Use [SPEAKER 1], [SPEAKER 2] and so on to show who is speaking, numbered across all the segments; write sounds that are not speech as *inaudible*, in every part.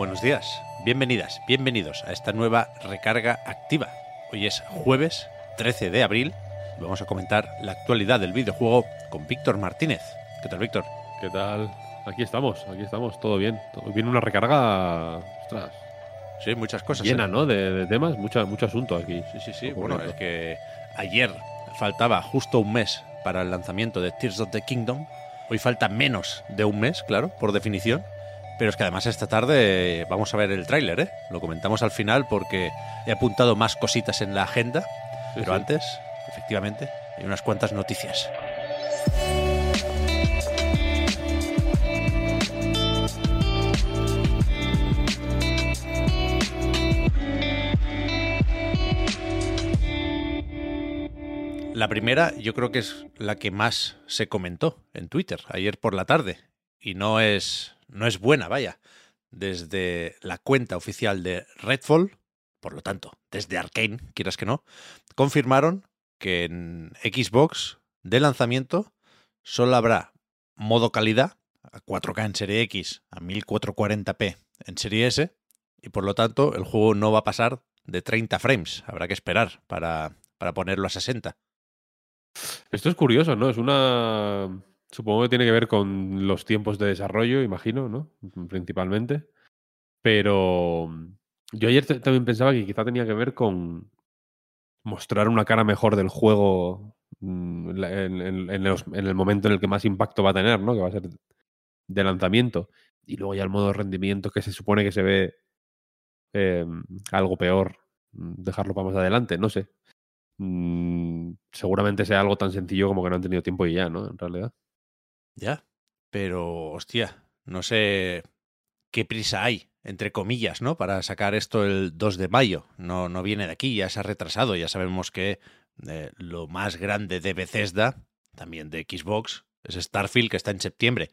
[SPEAKER 1] Buenos días, bienvenidas, bienvenidos a esta nueva recarga activa. Hoy es jueves 13 de abril y vamos a comentar la actualidad del videojuego con Víctor Martínez. ¿Qué tal, Víctor?
[SPEAKER 2] ¿Qué tal? Aquí estamos, aquí estamos, todo bien. Todo- Viene una recarga, ostras,
[SPEAKER 1] Sí, muchas cosas.
[SPEAKER 2] llena,
[SPEAKER 1] ¿eh?
[SPEAKER 2] ¿no? De, de temas, mucho, mucho asunto aquí.
[SPEAKER 1] Sí, sí, sí. Bueno, es que ayer faltaba justo un mes para el lanzamiento de Tears of the Kingdom. Hoy falta menos de un mes, claro, por definición. Pero es que además esta tarde vamos a ver el tráiler, ¿eh? Lo comentamos al final porque he apuntado más cositas en la agenda.
[SPEAKER 2] Sí,
[SPEAKER 1] pero
[SPEAKER 2] sí.
[SPEAKER 1] antes, efectivamente, hay unas cuantas noticias. La primera yo creo que es la que más se comentó en Twitter ayer por la tarde y no es no es buena, vaya. Desde la cuenta oficial de Redfall, por lo tanto, desde Arkane, quieras que no, confirmaron que en Xbox de lanzamiento solo habrá modo calidad a 4K en serie X, a 1440p en serie S y por lo tanto el juego no va a pasar de 30 frames, habrá que esperar para, para ponerlo a 60.
[SPEAKER 2] Esto es curioso, ¿no? Es una. Supongo que tiene que ver con los tiempos de desarrollo, imagino, ¿no? Principalmente. Pero mm, yo ayer también pensaba que quizá tenía que ver con mostrar una cara mejor del juego mm, en, el momento en el que más impacto va a tener, ¿no? Que va a ser de lanzamiento. Y luego ya el modo de rendimiento que se supone que se ve eh, algo peor, mm, dejarlo para más adelante, no sé. Seguramente sea algo tan sencillo como que no han tenido tiempo y ya, ¿no? En realidad.
[SPEAKER 1] Ya, pero hostia, no sé qué prisa hay, entre comillas, ¿no? Para sacar esto el 2 de mayo. No, no viene de aquí, ya se ha retrasado. Ya sabemos que eh, lo más grande de Bethesda, también de Xbox, es Starfield, que está en septiembre.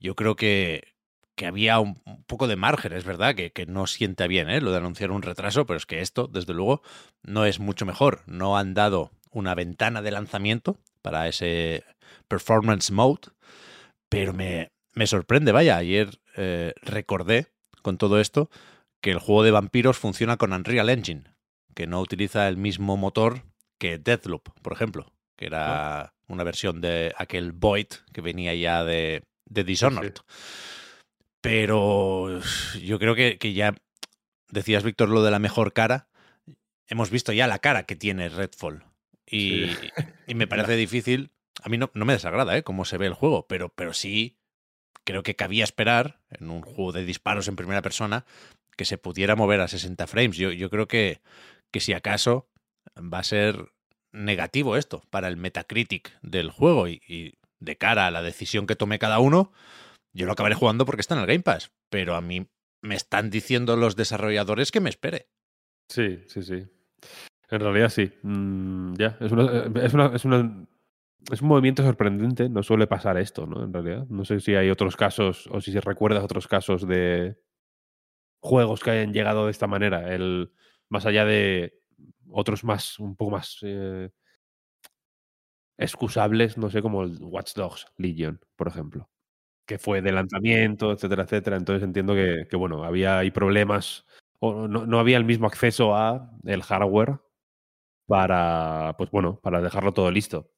[SPEAKER 1] Yo creo que, que había un, poco de margen, es verdad, que, que no sienta bien ¿eh? lo de anunciar un retraso, pero es que esto, desde luego, no es mucho mejor. No han dado una ventana de lanzamiento para ese performance mode, pero me, me sorprende, vaya, ayer eh, recordé con todo esto que el juego de vampiros funciona con Unreal Engine, que no utiliza el mismo motor que Deathloop, por ejemplo, que era una versión de aquel Void que venía ya de, de Dishonored. Pero yo creo que, que ya decías, Víctor, lo de la mejor cara. Hemos visto ya la cara que tiene Redfall. Y,
[SPEAKER 2] Sí.
[SPEAKER 1] y me *laughs* parece difícil. A mí no, no me desagrada ¿eh? cómo se ve el juego, pero, pero sí creo que cabía esperar en un juego de disparos en primera persona que se pudiera mover a 60 frames. Yo, yo creo que, que si acaso va a ser negativo esto para el Metacritic del juego y, y de cara a la decisión que tome cada uno, yo lo acabaré jugando porque está en el Game Pass, pero a mí me están diciendo los desarrolladores que me espere.
[SPEAKER 2] Sí, sí, sí. En realidad sí. Mm, ya, es una, eh, es una, es una- es un movimiento sorprendente. No suele pasar esto, ¿no? En realidad. No sé si hay otros casos o si recuerdas otros casos de juegos que hayan llegado de esta manera. El, más allá de otros más, un poco más eh, excusables, no sé, como el Watch Dogs Legion, por ejemplo. Que fue de lanzamiento, etcétera, etcétera. Entonces entiendo que, que, bueno, había ahí problemas o no, no había el mismo acceso a el hardware para, pues bueno, para dejarlo todo listo.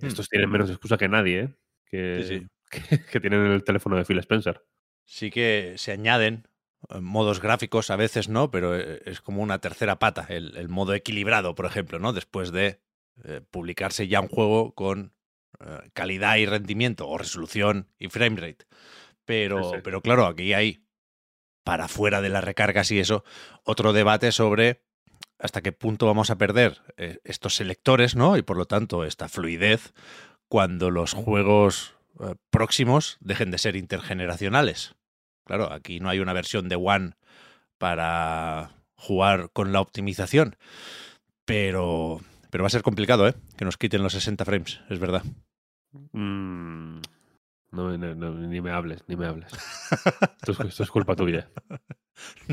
[SPEAKER 1] Hmm.
[SPEAKER 2] Estos tienen menos excusa que nadie, ¿eh? Que,
[SPEAKER 1] Sí, sí. *laughs*
[SPEAKER 2] que, que tienen el teléfono de Phil Spencer.
[SPEAKER 1] Sí que se añaden eh, modos gráficos a veces, ¿no? Pero eh, es como una tercera pata, el, el modo equilibrado, por ejemplo, ¿no? Después de eh, publicarse ya un juego con eh, calidad y rendimiento, o resolución y framerate. Pero,
[SPEAKER 2] sí.
[SPEAKER 1] pero claro, aquí hay, para fuera de las recargas y eso, otro debate sobre hasta qué punto vamos a perder eh, estos selectores, ¿no? Y por lo tanto, esta fluidez cuando los juegos eh, próximos dejen de ser intergeneracionales. Claro, aquí no hay una versión de One para jugar con la optimización, pero, pero va a ser complicado, ¿eh? Que nos quiten los 60 frames, es verdad.
[SPEAKER 2] Mm, no, no, no, ni me hables, ni me hables. *laughs* esto, es, esto es culpa tuya.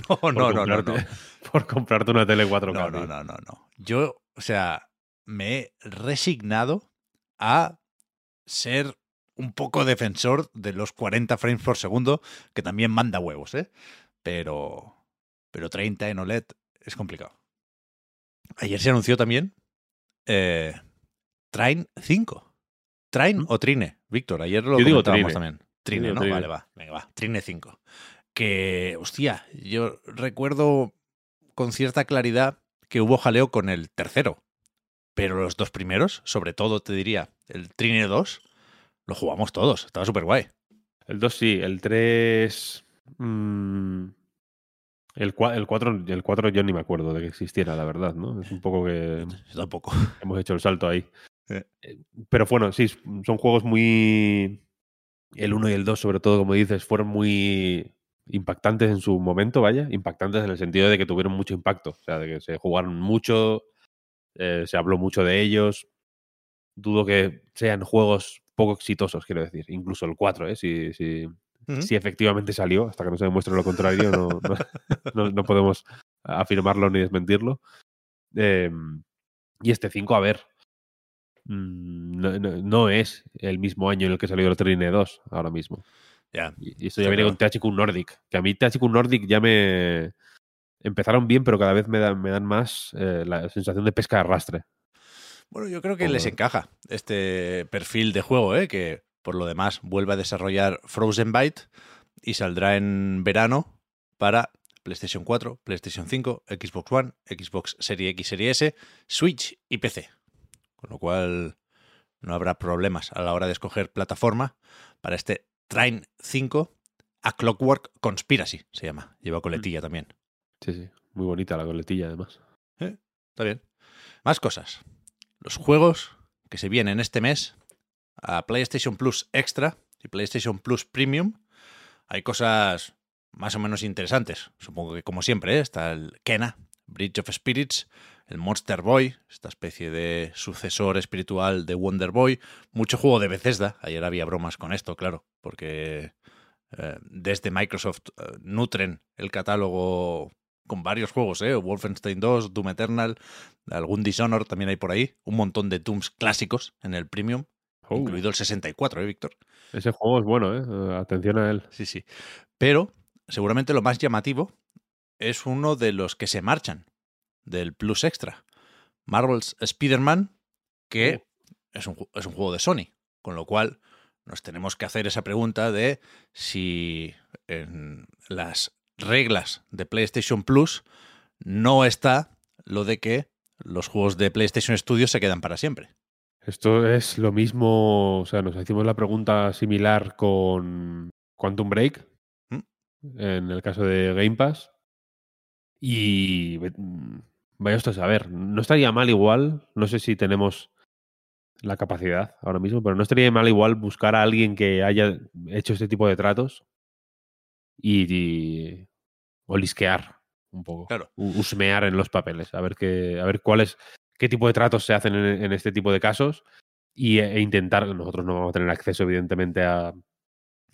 [SPEAKER 1] No, no, no, no.
[SPEAKER 2] Por comprarte una tele 4K.
[SPEAKER 1] No, no, no, no, no. Yo, o sea, me he resignado a ser un poco defensor de los 40 frames por segundo, que también manda huevos, ¿eh? Pero, pero 30 en OLED es complicado. Ayer se anunció también eh, Train 5. ¿Train
[SPEAKER 2] ¿Mm?
[SPEAKER 1] o Trine? Víctor, ayer lo
[SPEAKER 2] Yo digo Trine.
[SPEAKER 1] también. Trine,
[SPEAKER 2] digo
[SPEAKER 1] ¿no?
[SPEAKER 2] Trine.
[SPEAKER 1] Vale, va. Venga, va. Trine 5. Que, hostia, yo recuerdo con cierta claridad que hubo jaleo con el tercero. Pero los dos primeros, sobre todo te diría, el Trine 2, lo jugamos todos. Estaba súper guay.
[SPEAKER 2] El 2 sí, el 3. el, 4, el, 4, el 4 yo ni me acuerdo de que existiera, la verdad, ¿no? Es un poco que
[SPEAKER 1] Yo tampoco.
[SPEAKER 2] hemos hecho el salto ahí.
[SPEAKER 1] Eh.
[SPEAKER 2] Eh, Pero bueno, sí, son juegos muy. El 1 y el 2, sobre todo, como dices, fueron muy impactantes en su momento, vaya. Impactantes en el sentido de que tuvieron mucho impacto. O sea, de que se jugaron mucho, eh, se habló mucho de ellos. Dudo que sean juegos poco exitosos, quiero decir. Incluso el 4, ¿eh? Si, si, si efectivamente salió, hasta que no se demuestre lo contrario, no, *laughs* no, no- no podemos afirmarlo ni desmentirlo. Eh, y este 5, a ver, no, no- no es el mismo año en el que salió el Trine 2 ahora mismo.
[SPEAKER 1] Ya.
[SPEAKER 2] Y y esto ya viene
[SPEAKER 1] claro.
[SPEAKER 2] con THQ Nordic, que a mí THQ Nordic ya me... Empezaron bien, pero cada vez me dan, me dan más eh, la sensación de pesca de arrastre.
[SPEAKER 1] Bueno, yo creo que les encaja este perfil de juego, ¿eh? que por lo demás vuelve a desarrollar Frozen Byte y saldrá en verano para PlayStation 4, PlayStation 5, Xbox One, Xbox Series X, Series S, Switch y PC. Con lo cual no habrá problemas a la hora de escoger plataforma para este Train 5 a Clockwork Conspiracy, se llama. Lleva coletilla también.
[SPEAKER 2] Sí, sí. Muy bonita la coletilla, además.
[SPEAKER 1] Está bien. Más cosas. Los juegos que se vienen este mes a PlayStation Plus Extra y PlayStation Plus Premium. Hay cosas más o menos interesantes. Supongo que como siempre, ¿eh? está el Kena, Bridge of Spirits, el Monster Boy, esta especie de sucesor espiritual de Wonder Boy. Mucho juego de Bethesda. Ayer había bromas con esto, claro, porque eh, desde Microsoft eh, nutren el catálogo con varios juegos, ¿eh? Wolfenstein 2, Doom Eternal, algún Dishonor también hay por ahí, un montón de Dooms clásicos en el Premium,
[SPEAKER 2] Oh,
[SPEAKER 1] incluido el 64, ¿eh, Víctor?
[SPEAKER 2] Ese juego es bueno, ¿eh? Eh, Atención a él.
[SPEAKER 1] Sí, sí. Pero seguramente lo más llamativo es uno de los que se marchan del Plus Extra. Marvel's Spider-Man, que es, un, es un juego de Sony, con lo cual nos tenemos que hacer esa pregunta de si en las reglas de PlayStation Plus no está lo de que los juegos de PlayStation Studios se quedan para siempre.
[SPEAKER 2] Esto es lo mismo, o sea, nos hicimos la pregunta similar con Quantum Break,
[SPEAKER 1] ¿Mm?
[SPEAKER 2] en el caso de Game Pass. Y mm, vaya usted a saber, no estaría mal igual, no sé si tenemos la capacidad ahora mismo, pero no estaría mal igual buscar a alguien que haya hecho este tipo de tratos y, y olisquear un poco,
[SPEAKER 1] Claro.
[SPEAKER 2] u- husmear en los papeles, a ver qué, a ver cuáles, qué tipo de tratos se hacen en, en este tipo de casos y, e intentar, nosotros no vamos a tener acceso evidentemente a,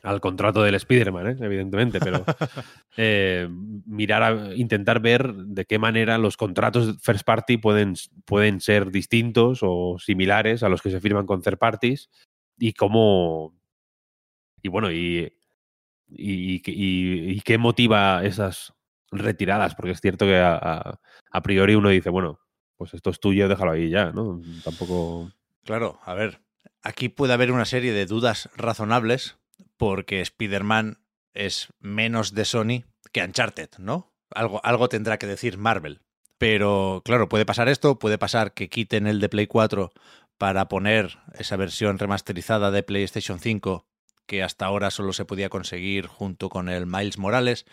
[SPEAKER 2] al contrato del Spider-Man, ¿eh? evidentemente, pero *laughs* eh, mirar, a, intentar ver de qué manera los contratos first party pueden, pueden ser distintos o similares a los que se firman con third parties y cómo, y bueno, y, y, y- y qué motiva esas retiradas, porque es cierto que a, a- a priori uno dice, bueno, pues esto es tuyo, déjalo ahí ya, ¿no? Tampoco...
[SPEAKER 1] Claro, a ver, aquí puede haber una serie de dudas razonables porque Spider-Man es menos de Sony que Uncharted, ¿no? Algo, algo tendrá que decir Marvel. Pero claro, puede pasar esto, puede pasar que quiten el de Play 4 para poner esa versión remasterizada de PlayStation 5 que hasta ahora solo se podía conseguir junto con el Miles Morales.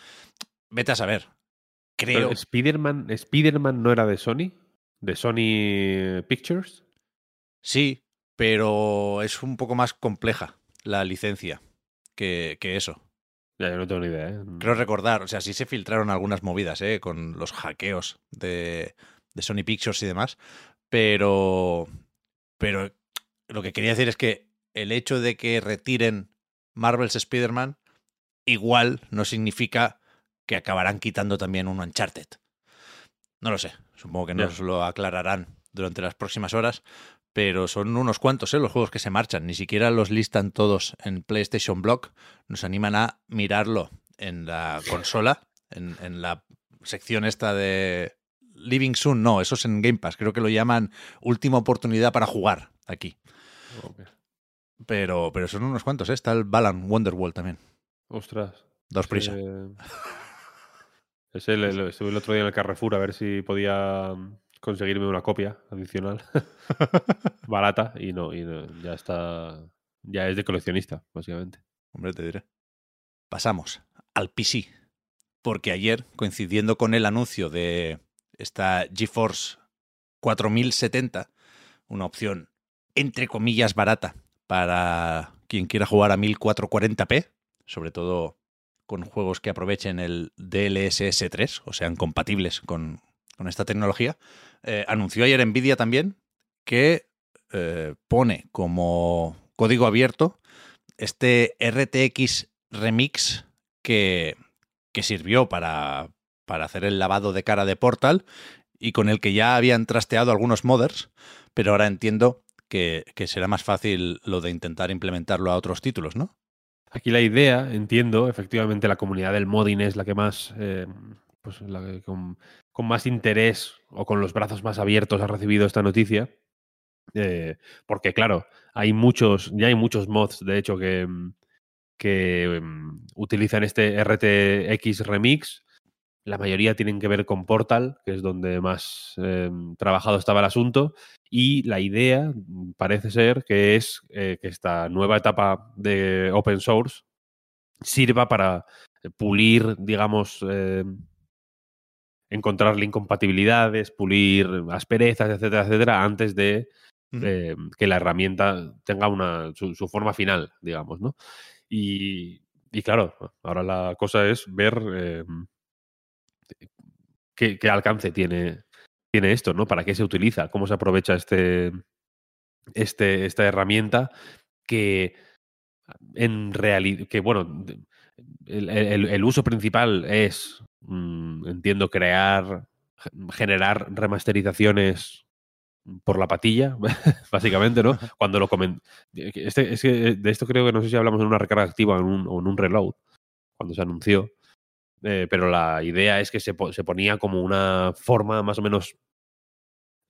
[SPEAKER 1] Vete a saber. Creo...
[SPEAKER 2] Spider-Man Spider-Man no era de Sony, de Sony Pictures.
[SPEAKER 1] Sí, pero es un poco más compleja la licencia que, que eso.
[SPEAKER 2] Ya, yo no tengo ni idea, ¿eh?
[SPEAKER 1] Creo recordar, o sea, sí se filtraron algunas movidas, ¿eh? Con los hackeos de, de Sony Pictures y demás, pero, pero lo que quería decir es que el hecho de que retiren Marvel's Spider-Man igual no significa que acabarán quitando también un Uncharted. No lo sé, supongo que nos lo aclararán durante las próximas horas, pero son unos cuantos ¿eh? los juegos que se marchan, ni siquiera los listan todos en PlayStation Blog, nos animan a mirarlo en la consola, en, en la sección esta de Living Soon, no, eso es en Game Pass, creo que lo llaman última oportunidad para jugar aquí. Pero, pero son unos cuantos, ¿eh? Está el Balan Wonderworld también.
[SPEAKER 2] Ostras.
[SPEAKER 1] Dos prisa.
[SPEAKER 2] Eh, *laughs* Ese le- lo- estuve el otro día en el Carrefour a ver si podía conseguirme una copia adicional *laughs* barata y no, y no, ya está, ya es de coleccionista, básicamente.
[SPEAKER 1] Hombre, te diré. Pasamos al PC. Porque ayer, coincidiendo con el anuncio de esta GeForce 4070, una opción entre comillas barata para quien quiera jugar a 1440p, sobre todo con juegos que aprovechen el DLSS 3 o sean compatibles con, con esta tecnología, eh, anunció ayer Nvidia también que eh, pone como código abierto este RTX Remix que, que sirvió para, para hacer el lavado de cara de Portal y con el que ya habían trasteado algunos modders, pero ahora entiendo que, que será más fácil lo de intentar implementarlo a otros títulos, ¿no?
[SPEAKER 2] Aquí la idea, entiendo, efectivamente la comunidad del modding es la que más, eh, pues la que con, más interés o con los brazos más abiertos ha recibido esta noticia. Eh, porque claro, hay muchos, ya hay muchos mods, de hecho, que, mm, que mm, utilizan este RTX Remix. La mayoría tienen que ver con Portal, que es donde más eh, trabajado estaba el asunto. Y la idea mm, parece ser que es eh, que esta nueva etapa de open source sirva para pulir, digamos, eh, encontrarle incompatibilidades, pulir asperezas, etcétera, etcétera, antes de eh, que la herramienta tenga una, su, su forma final, digamos, ¿no? Y, y claro, ahora la cosa es ver eh, qué, qué alcance tiene, tiene esto, ¿no? ¿Para qué se utiliza? ¿Cómo se aprovecha este, este, esta herramienta que en realidad, que bueno, el, el- el uso principal es, mm, entiendo, crear, generar remasterizaciones por la patilla, *laughs* básicamente, ¿no? Cuando lo comen... Este, es que de esto creo que no sé si hablamos en una recarga activa o en un, o en un reload, cuando se anunció. Eh, pero la idea es que se, po- se ponía como una forma más o menos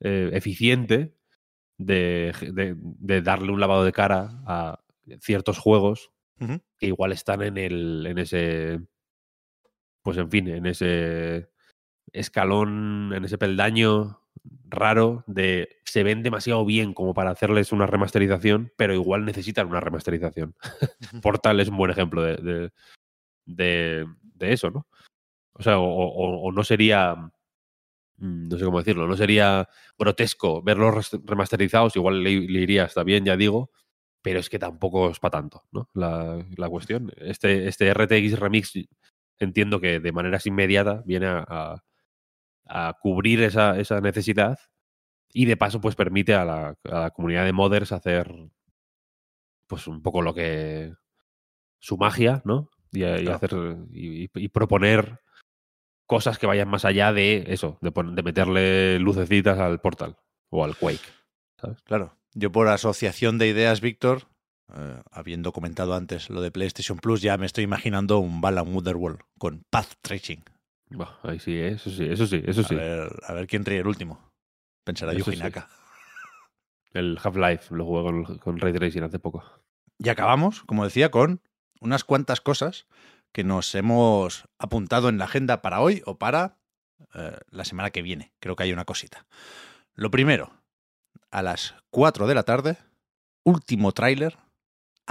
[SPEAKER 2] eh, eficiente de, de- de darle un lavado de cara a ciertos juegos que igual están en el en ese pues en fin en ese escalón en ese peldaño raro de se ven demasiado bien como para hacerles una remasterización pero igual necesitan una remasterización *laughs* Portal es un buen ejemplo de, de, de- de eso no o sea o, o- o no sería mm, no sé cómo decirlo no sería grotesco verlos remasterizados igual le, le iría hasta bien ya digo pero es que tampoco es para tanto, ¿no? La, la cuestión. Este, este RTX Remix entiendo que de maneras inmediata viene a, a- a cubrir esa, esa necesidad y de paso pues permite a la, a la comunidad de modders hacer pues un poco lo que su magia, ¿no? Y, y
[SPEAKER 1] Claro.
[SPEAKER 2] hacer y, y proponer cosas que vayan más allá de eso, de, pon- de meterle lucecitas al portal o al Quake. ¿sabes?
[SPEAKER 1] Claro. Yo por asociación de ideas, Víctor, eh, habiendo comentado antes lo de PlayStation Plus, ya me estoy imaginando un Balan Wonderworld con Path Tracing.
[SPEAKER 2] Ahí sí, ¿eh? eso sí, eso sí, eso sí.
[SPEAKER 1] A, ver, a ver quién ríe el último. Pensará Yuji
[SPEAKER 2] sí. *laughs* El Half-Life lo jugué con, con Ray Tracing hace poco.
[SPEAKER 1] Y acabamos, como decía, con unas cuantas cosas que nos hemos apuntado en la agenda para hoy o para eh, la semana que viene. Creo que hay una cosita. Lo primero, a las 4 de la tarde, último tráiler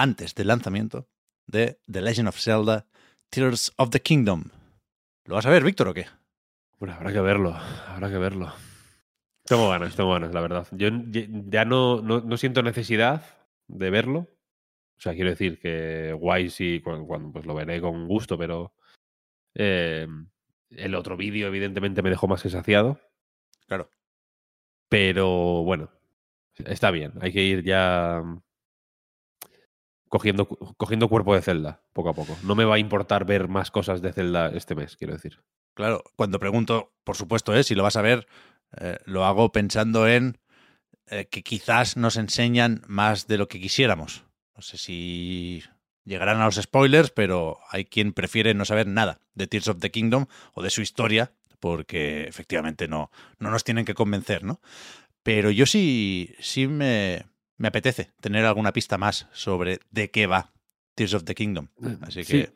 [SPEAKER 1] antes del lanzamiento de The Legend of Zelda Tears of the Kingdom. ¿Lo vas a ver, Víctor, o qué?
[SPEAKER 2] Bueno, habrá que verlo, habrá que verlo. Tengo ganas, tengo ganas, la verdad. Yo ya no, no, siento necesidad de verlo. O sea, quiero decir que guay sí, cuando, pues lo veré con gusto, pero eh, el otro vídeo evidentemente me dejó más que saciado.
[SPEAKER 1] Claro.
[SPEAKER 2] Pero bueno, está bien. Hay que ir ya cogiendo, cogiendo cuerpo de Zelda, poco a poco. No me va a importar ver más cosas de Zelda este mes, quiero decir.
[SPEAKER 1] Claro, cuando pregunto, por supuesto, ¿eh? si lo vas a ver, eh, lo hago pensando en eh, que quizás nos enseñan más de lo que quisiéramos. No sé si llegarán a los spoilers, pero hay quien prefiere no saber nada de Tears of the Kingdom o de su historia, porque efectivamente no, no nos tienen que convencer, ¿no? Pero yo sí, sí me, me apetece tener alguna pista más sobre de qué va Tears of the Kingdom. Eh, Así que.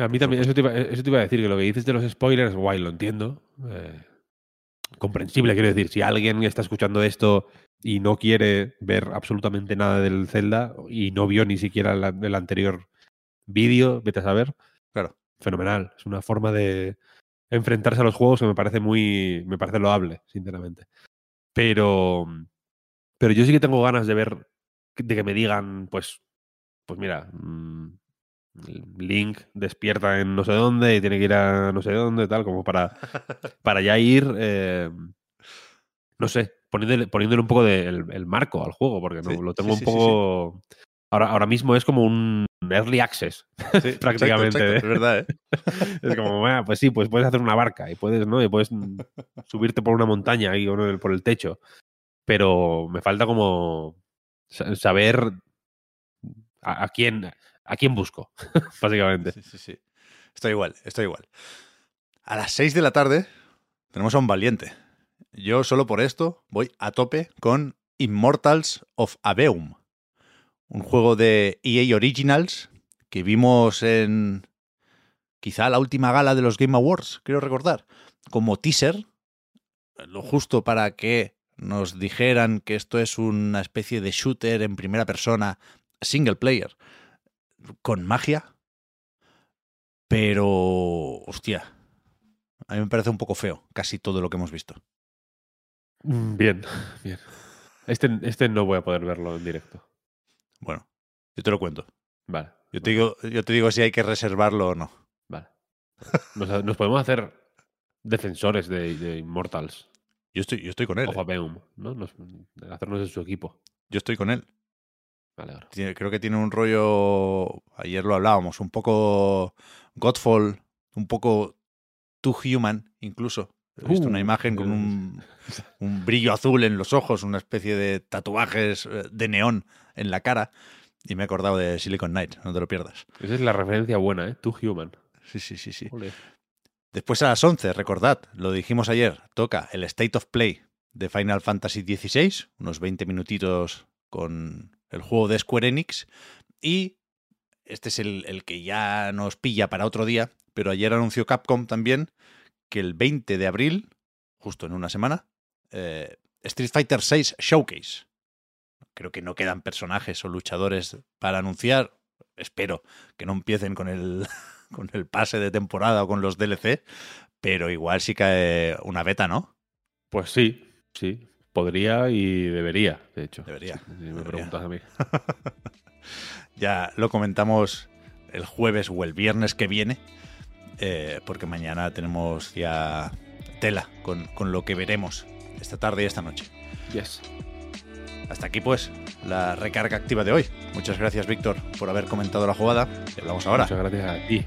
[SPEAKER 2] A mí también, eso te, iba, eso te, iba, a decir, que lo que dices de los spoilers, guay, lo entiendo. Eh, comprensible, quiero decir. Si alguien está escuchando esto y no quiere ver absolutamente nada del Zelda y no vio ni siquiera el, anterior vídeo, vete a saber.
[SPEAKER 1] Claro.
[SPEAKER 2] Fenomenal. Es una forma de enfrentarse a los juegos que me parece muy. me parece loable, sinceramente. Pero pero yo sí que tengo ganas de ver, de que me digan, pues, pues mira, mm, Link despierta en no sé dónde y tiene que ir a no sé dónde, tal, como para, *laughs* para ya ir, eh, no sé, poniéndole, poniéndole un poco de, el, marco al juego, porque no, lo tengo un poco... Ahora, ahora mismo es como un early access, *laughs* prácticamente.
[SPEAKER 1] ¿eh? es verdad, ¿eh? *laughs*
[SPEAKER 2] es como, bueno, pues sí, pues puedes hacer una barca y puedes, ¿no? Y puedes subirte por una montaña o por el techo pero me falta como saber a, quién a quién busco, *laughs* básicamente.
[SPEAKER 1] Sí, sí, sí. Estoy igual, estoy igual. A las 6 de la tarde tenemos a un valiente. Yo solo por esto voy a tope con Immortals of Aveum, un juego de EA Originals que vimos en quizá la última gala de los Game Awards, quiero recordar, como teaser, lo justo para que nos dijeran que esto es una especie de shooter en primera persona, single player, con magia. Pero, hostia, a mí me parece un poco feo casi todo lo que hemos visto.
[SPEAKER 2] Mm, bien, bien. Este, este no voy a poder verlo en directo.
[SPEAKER 1] Bueno, yo te lo cuento.
[SPEAKER 2] Vale.
[SPEAKER 1] Yo te, digo, yo te digo si hay que reservarlo o no.
[SPEAKER 2] Vale. Nos, podemos hacer defensores de, de Immortals.
[SPEAKER 1] Yo estoy, yo estoy con él.
[SPEAKER 2] O ¿eh? ¿no? hacernos de su equipo.
[SPEAKER 1] Yo estoy con él.
[SPEAKER 2] Vale,
[SPEAKER 1] creo que tiene un rollo, ayer lo hablábamos, un poco Godfall, un poco Too Human, incluso. He visto una uh, imagen con un, *laughs* un, brillo azul en los ojos, una especie de tatuajes eh, de neón en la cara. Y me he acordado de Silicon Knight, no te lo pierdas.
[SPEAKER 2] Esa es la referencia buena, ¿eh? Too Human.
[SPEAKER 1] Sí, sí, sí, sí. Después a las 11, recordad, lo dijimos ayer, toca el State of Play de Final Fantasy XVI, unos 20 minutitos con el juego de Square Enix. Y este es el, que ya nos pilla para otro día, pero ayer anunció Capcom también que el 20 de abril, justo en una semana, eh, Street Fighter VI Showcase. Creo que no quedan personajes o luchadores para anunciar. Espero que no empiecen con el *laughs* con el pase de temporada o con los DLC, pero igual sí cae una beta, ¿no?
[SPEAKER 2] Pues sí, sí. Podría y debería, de hecho.
[SPEAKER 1] Debería.
[SPEAKER 2] Si me preguntas a mí. *laughs*
[SPEAKER 1] ya lo comentamos el jueves o el viernes que viene, eh, porque mañana tenemos ya tela con, con lo que veremos esta tarde y esta noche.
[SPEAKER 2] Yes.
[SPEAKER 1] Hasta aquí pues la recarga activa de hoy. Muchas gracias Víctor por haber comentado la jugada y hablamos ahora.
[SPEAKER 2] Muchas gracias a ti.